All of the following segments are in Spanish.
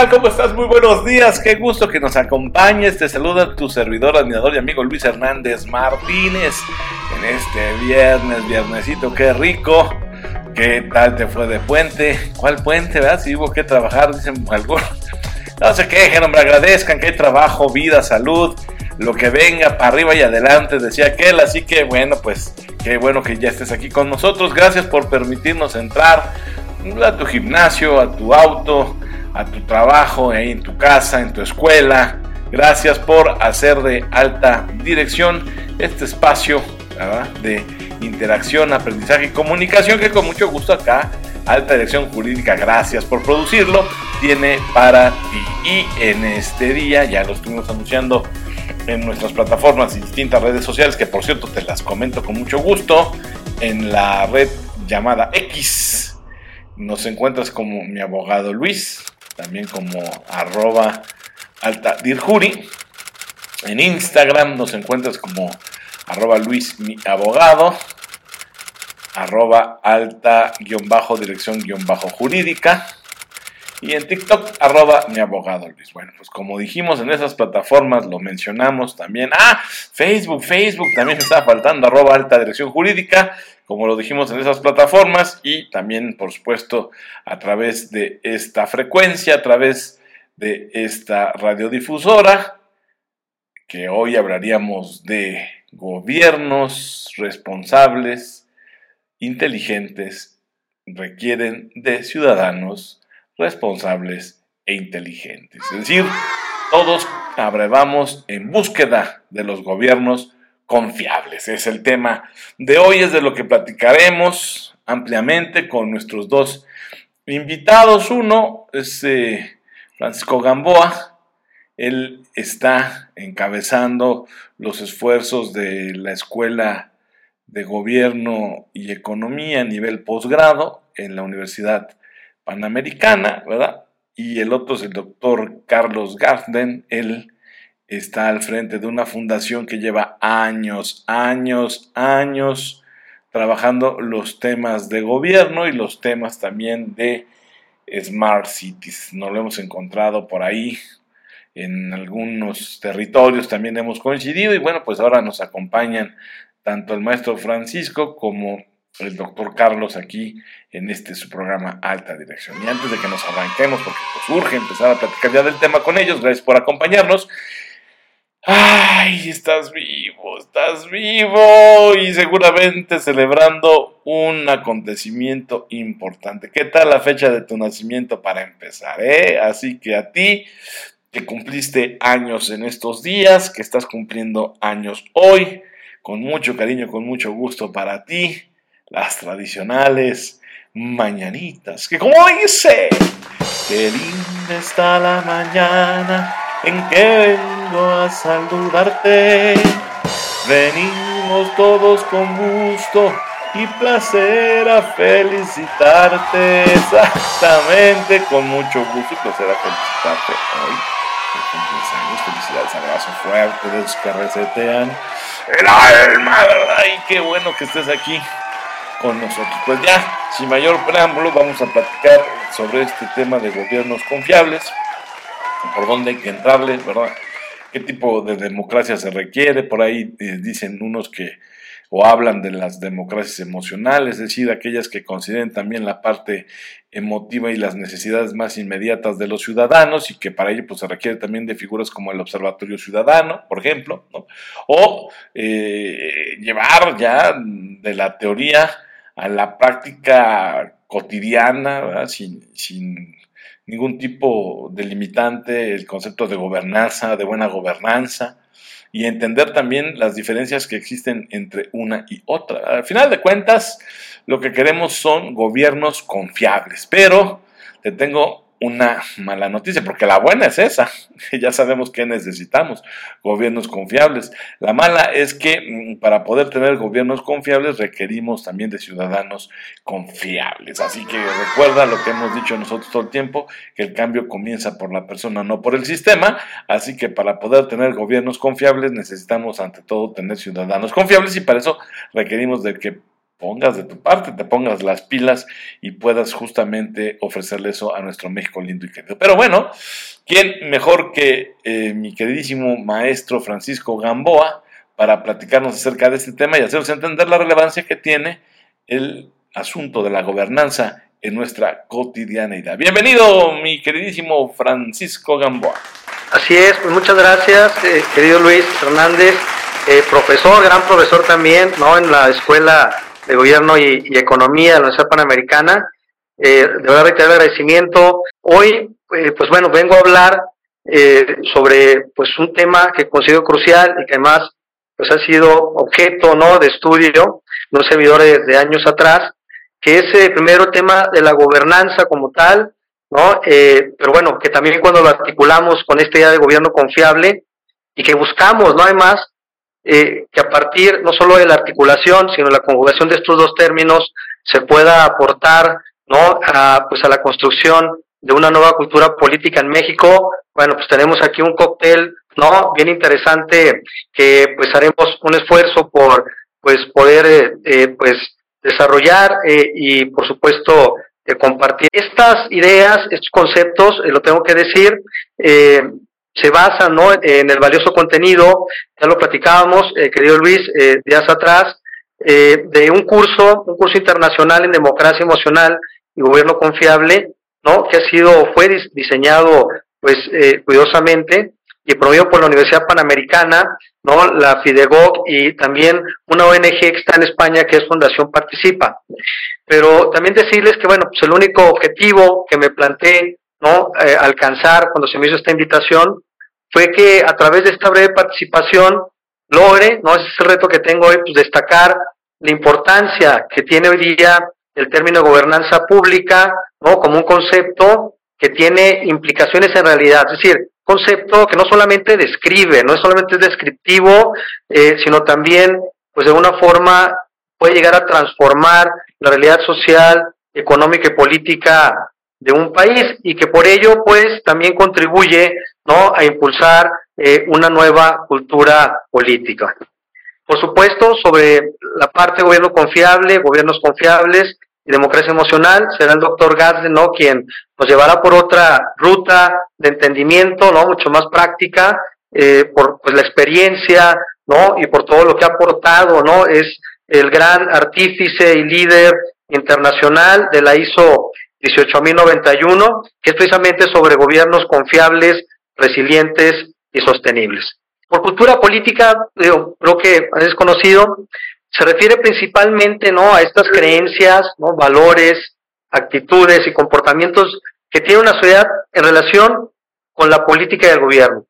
tal? ¿Cómo estás? Muy buenos días. Qué gusto que nos acompañes. Te saluda tu servidor, admirador y amigo Luis Hernández Martínez en este viernes, viernesito. Qué rico. ¿Qué tal te fue de puente? ¿Cuál puente, verdad? Si hubo que trabajar, dicen algunos. No se quejen, hombre, agradezcan que hay trabajo, vida, salud, lo que venga para arriba y adelante, decía aquel. Así que bueno, pues qué bueno que ya estés aquí con nosotros. Gracias por permitirnos entrar a tu gimnasio, a tu auto, a tu trabajo, eh, en tu casa, en tu escuela. Gracias por hacer de alta dirección este espacio de interacción, aprendizaje y comunicación que con mucho gusto acá, Alta Dirección Jurídica, gracias por producirlo, tiene para ti. Y en este día, ya lo estuvimos anunciando en nuestras plataformas y distintas redes sociales, que por cierto te las comento con mucho gusto, en la red llamada X. Nos encuentras como mi abogado Luis, también como arroba alta dirjuri. En Instagram nos encuentras como arroba Luis mi abogado, arroba alta guion bajo dirección guion bajo jurídica. Y en TikTok, arroba mi abogado Luis. Bueno, pues como dijimos en esas plataformas, lo mencionamos también. Ah, Facebook, Facebook también está faltando, arroba alta dirección jurídica, como lo dijimos en esas plataformas. Y también, por supuesto, a través de esta frecuencia, a través de esta radiodifusora, que hoy hablaríamos de gobiernos responsables, inteligentes, requieren de ciudadanos responsables e inteligentes. Es decir, todos abrevamos en búsqueda de los gobiernos confiables. Es el tema de hoy, es de lo que platicaremos ampliamente con nuestros dos invitados. Uno es eh, Francisco Gamboa. Él está encabezando los esfuerzos de la Escuela de Gobierno y Economía a nivel posgrado en la Universidad Panamericana, ¿verdad? Y el otro es el doctor Carlos Garden. Él está al frente de una fundación que lleva años, años, años trabajando los temas de gobierno y los temas también de Smart Cities. Nos lo hemos encontrado por ahí en algunos territorios, también hemos coincidido y bueno, pues ahora nos acompañan tanto el maestro Francisco como el doctor Carlos aquí en este su programa Alta Dirección. Y antes de que nos arranquemos, porque pues urge empezar a platicar ya del tema con ellos, gracias por acompañarnos. Ay, estás vivo, estás vivo y seguramente celebrando un acontecimiento importante. ¿Qué tal la fecha de tu nacimiento para empezar? Eh? Así que a ti que cumpliste años en estos días, que estás cumpliendo años hoy, con mucho cariño, con mucho gusto para ti las tradicionales mañanitas, que como dice, qué linda está la mañana en que vengo a saludarte. Venimos todos con gusto y placer a felicitarte. Exactamente, con mucho gusto y placer a felicitarte hoy. felicidades, abrazo fuerte de los que resetean el alma, Ay, qué bueno que estés aquí con nosotros. Pues ya, sin mayor preámbulo, vamos a platicar sobre este tema de gobiernos confiables, por dónde hay que entrarle, ¿verdad? ¿Qué tipo de democracia se requiere? Por ahí eh, dicen unos que o hablan de las democracias emocionales, es decir, aquellas que consideren también la parte emotiva y las necesidades más inmediatas de los ciudadanos y que para ello pues, se requiere también de figuras como el Observatorio Ciudadano, por ejemplo, o eh, llevar ya de la teoría a la práctica cotidiana, sin, sin, ningún tipo de limitante, el concepto de gobernanza, de buena gobernanza, y entender también las diferencias que existen entre una y otra. Al final de cuentas, lo que queremos son gobiernos confiables, pero te tengo una mala noticia, porque la buena es esa, ya sabemos que necesitamos, gobiernos confiables. La mala es que mm, para poder tener gobiernos confiables requerimos también de ciudadanos confiables. Así que recuerda lo que hemos dicho nosotros todo el tiempo, que el cambio comienza por la persona, no por el sistema. Así que para poder tener gobiernos confiables necesitamos ante todo tener ciudadanos confiables y para eso requerimos de que pongas de tu parte, te pongas las pilas y puedas justamente ofrecerle eso a nuestro México lindo y querido. Pero bueno, ¿quién mejor que eh, mi queridísimo maestro Francisco Gamboa para platicarnos acerca de este tema y hacernos entender la relevancia que tiene el asunto de la gobernanza en nuestra cotidianeidad? Bienvenido, mi queridísimo Francisco Gamboa. Así es, pues muchas gracias, eh, querido Luis Hernández, eh, profesor, gran profesor también, ¿no? En la Escuela de Gobierno y, Economía de la Universidad Panamericana. Eh, de verdad reiterar el agradecimiento. Hoy, eh, pues bueno, vengo a hablar sobre pues un tema que considero crucial y que además pues ha sido objeto, ¿no? De estudio de un servidor de años atrás, que es el primero tema de la gobernanza como tal, ¿no? Eh, pero bueno, que también cuando lo articulamos con esta idea de gobierno confiable y que buscamos, no hay más, eh, que a partir no solo de la articulación, sino de la conjugación de estos dos términos se pueda aportar, ¿no? A, pues a la construcción de una nueva cultura política en México. Bueno, pues tenemos aquí un cóctel, ¿no? Bien interesante que pues haremos un esfuerzo por pues poder eh, eh pues desarrollar eh, y por supuesto compartir. Estas ideas, estos conceptos, eh, lo tengo que decir, eh, se basan ¿no? en el valioso contenido, ya lo platicábamos, eh, querido Luis, días atrás, de un curso, un curso internacional en democracia emocional y gobierno confiable, ¿no? que ha sido, fue diseñado pues cuidadosamente y promovido por la Universidad Panamericana, ¿no? la FIDEGOC y también una ONG que está en España que es Fundación Participa. Pero también decirles que, bueno, pues el único objetivo que me planteé ¿no? Eh, alcanzar cuando se me hizo esta invitación fue que a través de esta breve participación logre, ¿no? Ese es el reto que tengo hoy, pues destacar la importancia que tiene hoy día el término gobernanza pública, ¿no? Como un concepto que tiene implicaciones en realidad. Es decir, concepto que no solamente describe, no es solamente descriptivo, eh, sino también, pues de alguna forma, puede llegar a transformar la realidad social, económica y política de un país y que por ello, pues, también contribuye, ¿no?, a impulsar eh, una nueva cultura política. Por supuesto, sobre la parte gobierno confiable, gobiernos confiables, democracia emocional, será el doctor Gadsden, ¿no? Quien nos llevará por otra ruta de entendimiento, ¿no? Mucho más práctica, eh, por pues, la experiencia, ¿no? Y por todo lo que ha aportado, ¿no? Es el gran artífice y líder internacional de la ISO 18091, que es precisamente sobre gobiernos confiables, resilientes y sostenibles. Por cultura política, creo que es conocido, se refiere principalmente ¿no? a estas creencias, ¿no? valores, actitudes y comportamientos que tiene una sociedad en relación con la política del gobierno.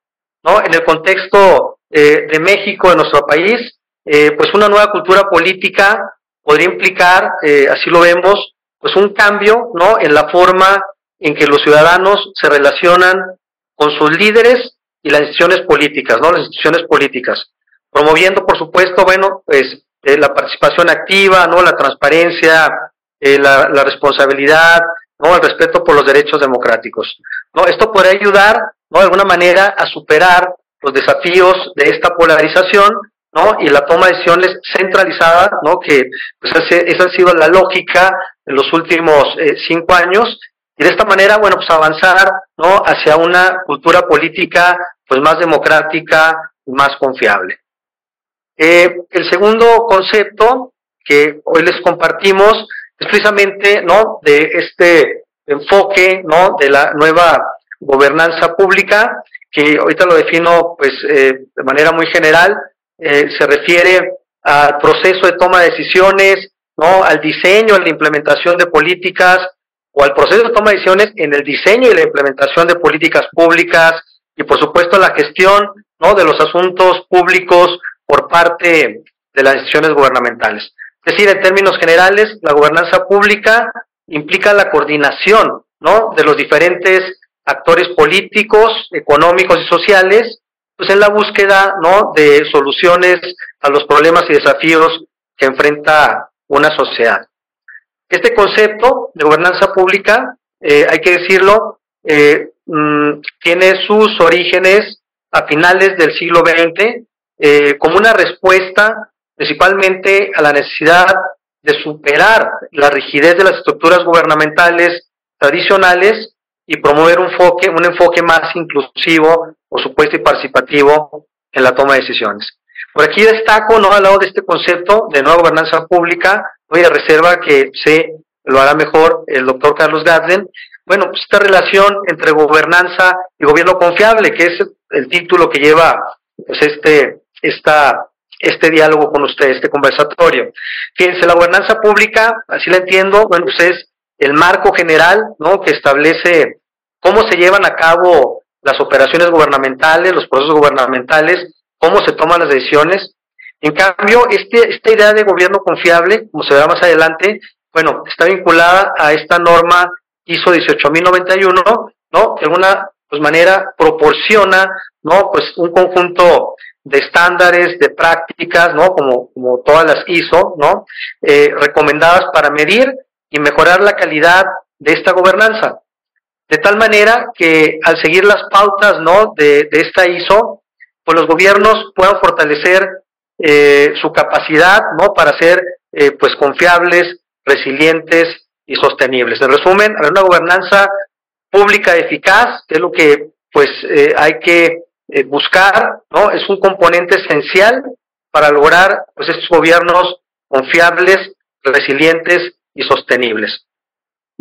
¿no? En el contexto eh, de México, de nuestro país, eh, pues una nueva cultura política podría implicar, eh, así lo vemos, pues un cambio ¿no? en la forma en que los ciudadanos se relacionan con sus líderes y las instituciones políticas, ¿no? Las instituciones políticas. Promoviendo, por supuesto, bueno, pues eh, la participación activa, ¿no? La transparencia, eh, la, responsabilidad, ¿no? El respeto por los derechos democráticos, ¿no? Esto puede ayudar, ¿no? De alguna manera a superar los desafíos de esta polarización, ¿no? Y la toma de decisiones centralizada, ¿no? Que pues esa ha sido la lógica en los últimos eh, cinco años y de esta manera, bueno, pues avanzar, ¿no? Hacia una cultura política, pues más democrática, más confiable. Eh, el segundo concepto que hoy les compartimos es precisamente, ¿no? De este enfoque, ¿no? De la nueva gobernanza pública, que ahorita lo defino, pues, eh, de manera muy general, eh, se refiere al proceso de toma de decisiones, ¿no? Al diseño, a la implementación de políticas, o al proceso de toma de decisiones en el diseño y la implementación de políticas públicas, y por supuesto la gestión, ¿no? De los asuntos públicos por parte de las instituciones gubernamentales. Es decir, en términos generales, la gobernanza pública implica la coordinación ¿no? de los diferentes actores políticos, económicos y sociales, pues en la búsqueda ¿no? de soluciones a los problemas y desafíos que enfrenta una sociedad. Este concepto de gobernanza pública, eh, hay que decirlo, eh, mm, tiene sus orígenes a finales del siglo XX eh, como una respuesta principalmente a la necesidad de superar la rigidez de las estructuras gubernamentales tradicionales y promover un enfoque, un enfoque más inclusivo, por supuesto, y participativo en la toma de decisiones. Por aquí destaco, ¿no? Al lado de este concepto de nueva gobernanza pública, voy a reserva que se lo hará mejor el doctor Carlos Gadlen. Bueno, pues esta relación entre gobernanza y gobierno confiable, que es el título que lleva pues este, este diálogo con usted, este conversatorio. Fíjense, la gobernanza pública, así la entiendo, bueno, pues es el marco general, ¿no? Que establece cómo se llevan a cabo las operaciones gubernamentales, los procesos gubernamentales, cómo se toman las decisiones. En cambio, este, esta idea de gobierno confiable, como se verá más adelante, bueno, está vinculada a esta norma ISO 18091, ¿no? De alguna pues, manera proporciona, ¿no? Pues un conjunto de estándares, de prácticas, ¿no? Como, como todas las ISO, ¿no? Eh, recomendadas para medir y mejorar la calidad de esta gobernanza. De tal manera que al seguir las pautas, ¿no? De, de esta ISO, pues los gobiernos puedan fortalecer eh, su capacidad, ¿no? Para ser, eh, pues, confiables, resilientes y sostenibles. En resumen, una gobernanza pública eficaz, que es lo que, pues, eh, hay que eh, buscar, ¿no? Es un componente esencial para lograr, pues, estos gobiernos confiables, resilientes y sostenibles.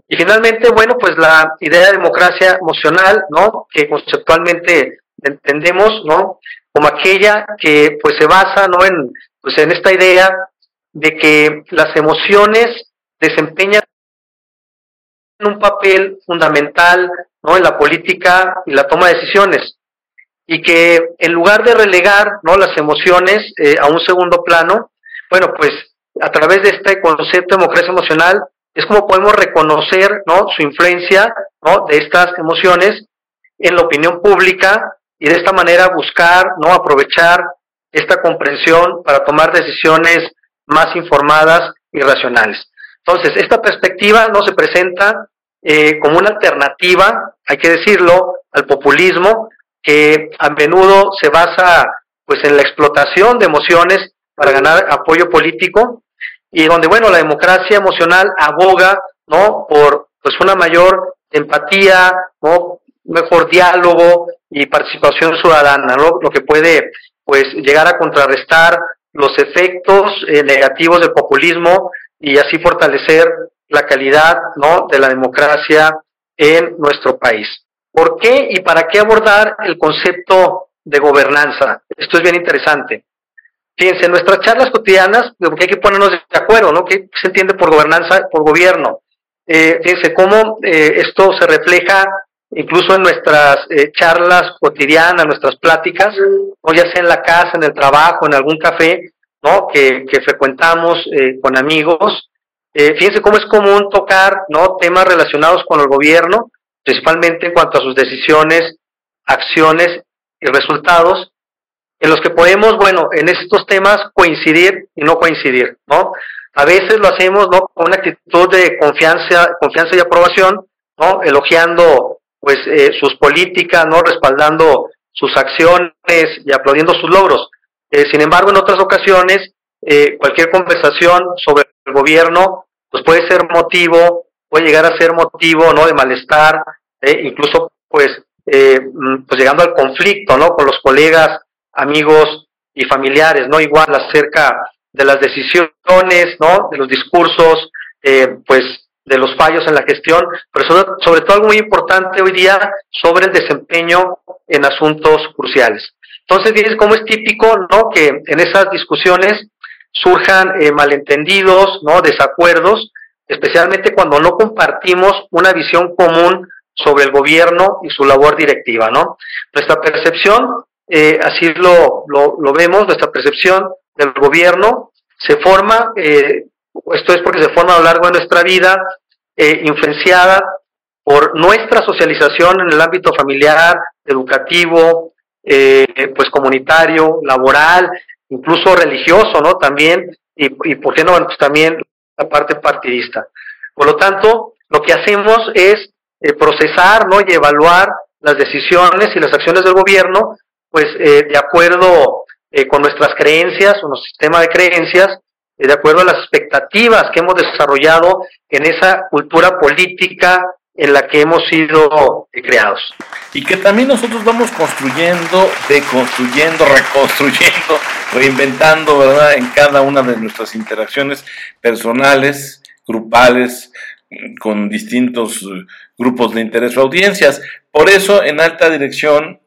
Y finalmente, bueno, pues la idea de democracia emocional, ¿no? Que conceptualmente entendemos, ¿no? Como aquella que pues se basa, ¿no? En, pues en esta idea de que las emociones desempeñan un papel fundamental, ¿no? En la política y la toma de decisiones. Y que en lugar de relegar, ¿no? Las emociones eh, a un segundo plano, bueno, pues a través de este concepto de democracia emocional es como podemos reconocer, ¿no? Su influencia, ¿no? De estas emociones en la opinión pública y de esta manera buscar, ¿no? Aprovechar esta comprensión para tomar decisiones más informadas y racionales. Entonces, esta perspectiva no se presenta eh, como una alternativa, hay que decirlo, al populismo, que a menudo se basa pues en la explotación de emociones para ganar apoyo político y donde bueno la democracia emocional aboga no por pues una mayor empatía no mejor diálogo y participación ciudadana, ¿no? lo que puede pues llegar a contrarrestar los efectos eh, negativos del populismo y así fortalecer la calidad ¿no? de la democracia en nuestro país. ¿Por qué y para qué abordar el concepto de gobernanza? Esto es bien interesante. Fíjense, en nuestras charlas cotidianas, porque hay que ponernos de acuerdo, ¿no? ¿Qué se entiende por gobernanza, por gobierno? Eh, fíjense cómo eh, esto se refleja incluso en nuestras eh, charlas cotidianas, nuestras pláticas, o ya sea en la casa, en el trabajo, en algún café, ¿no? Que, que frecuentamos eh, con amigos. Eh, fíjense cómo es común tocar, ¿no? Temas relacionados con el gobierno, principalmente en cuanto a sus decisiones, acciones y resultados, en los que podemos, bueno, en estos temas coincidir y no coincidir, ¿no? A veces lo hacemos, ¿no? Con una actitud de confianza, confianza y aprobación, ¿no? Elogiando pues eh, sus políticas, ¿no? Respaldando sus acciones y aplaudiendo sus logros. Eh, sin embargo, en otras ocasiones, eh, cualquier conversación sobre el gobierno, pues puede ser motivo, puede llegar a ser motivo, ¿no? De malestar, incluso, pues, mm, pues llegando al conflicto, ¿no? Con los colegas, amigos y familiares, ¿no? Igual acerca de las decisiones, ¿no? De los discursos, pues de los fallos en la gestión, pero sobre, todo algo muy importante hoy día sobre el desempeño en asuntos cruciales. Entonces, fíjense cómo es típico, ¿no? Que en esas discusiones surjan eh, malentendidos, ¿no? Desacuerdos, especialmente cuando no compartimos una visión común sobre el gobierno y su labor directiva, ¿no? Nuestra percepción, eh, así lo, lo, vemos, nuestra percepción del gobierno se forma eh, esto es porque se forma a lo largo de nuestra vida, eh, influenciada por nuestra socialización en el ámbito familiar, educativo, eh, pues comunitario, laboral, incluso religioso, ¿no? También, y, por qué no, pues también la parte partidista. Por lo tanto, lo que hacemos es eh, procesar, ¿no? Y evaluar las decisiones y las acciones del gobierno, pues de acuerdo con nuestras creencias, nuestro sistema de creencias, de acuerdo a las expectativas que hemos desarrollado en esa cultura política en la que hemos sido creados. Y que también nosotros vamos construyendo, deconstruyendo, reconstruyendo, reinventando, ¿verdad? En cada una de nuestras interacciones personales, grupales, con distintos eh, grupos de interés o audiencias. Por eso en alta dirección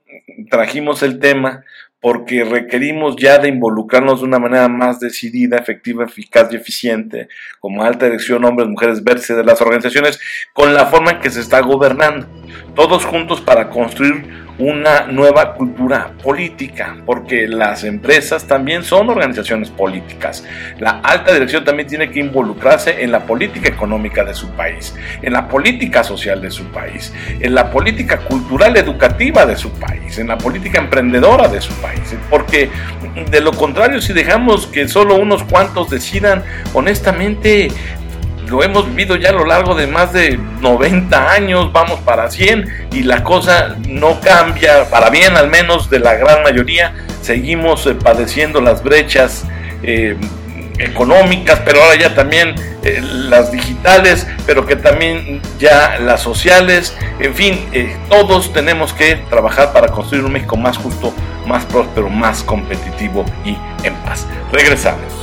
trajimos el tema porque requerimos ya de involucrarnos de una manera más decidida, efectiva, eficaz y eficiente, como alta dirección, hombres, mujeres, vértice de las organizaciones, con la forma en que se está gobernando, todos juntos para construir una nueva cultura política, porque las empresas también son organizaciones políticas. La alta dirección también tiene que involucrarse en la política económica de su país, en la política social de su país, en la política cultural educativa de su país, en la política emprendedora de su país, porque de lo contrario, si dejamos que solo unos cuantos decidan, honestamente lo hemos vivido ya a lo largo de más de 90 años, vamos para 100 y la cosa no cambia, para bien al menos de la gran mayoría, seguimos eh, padeciendo las brechas eh, económicas, pero ahora ya también eh, las digitales, pero que también ya las sociales, en fin, todos tenemos que trabajar para construir un México más justo, más próspero, más competitivo y en paz. Regresamos.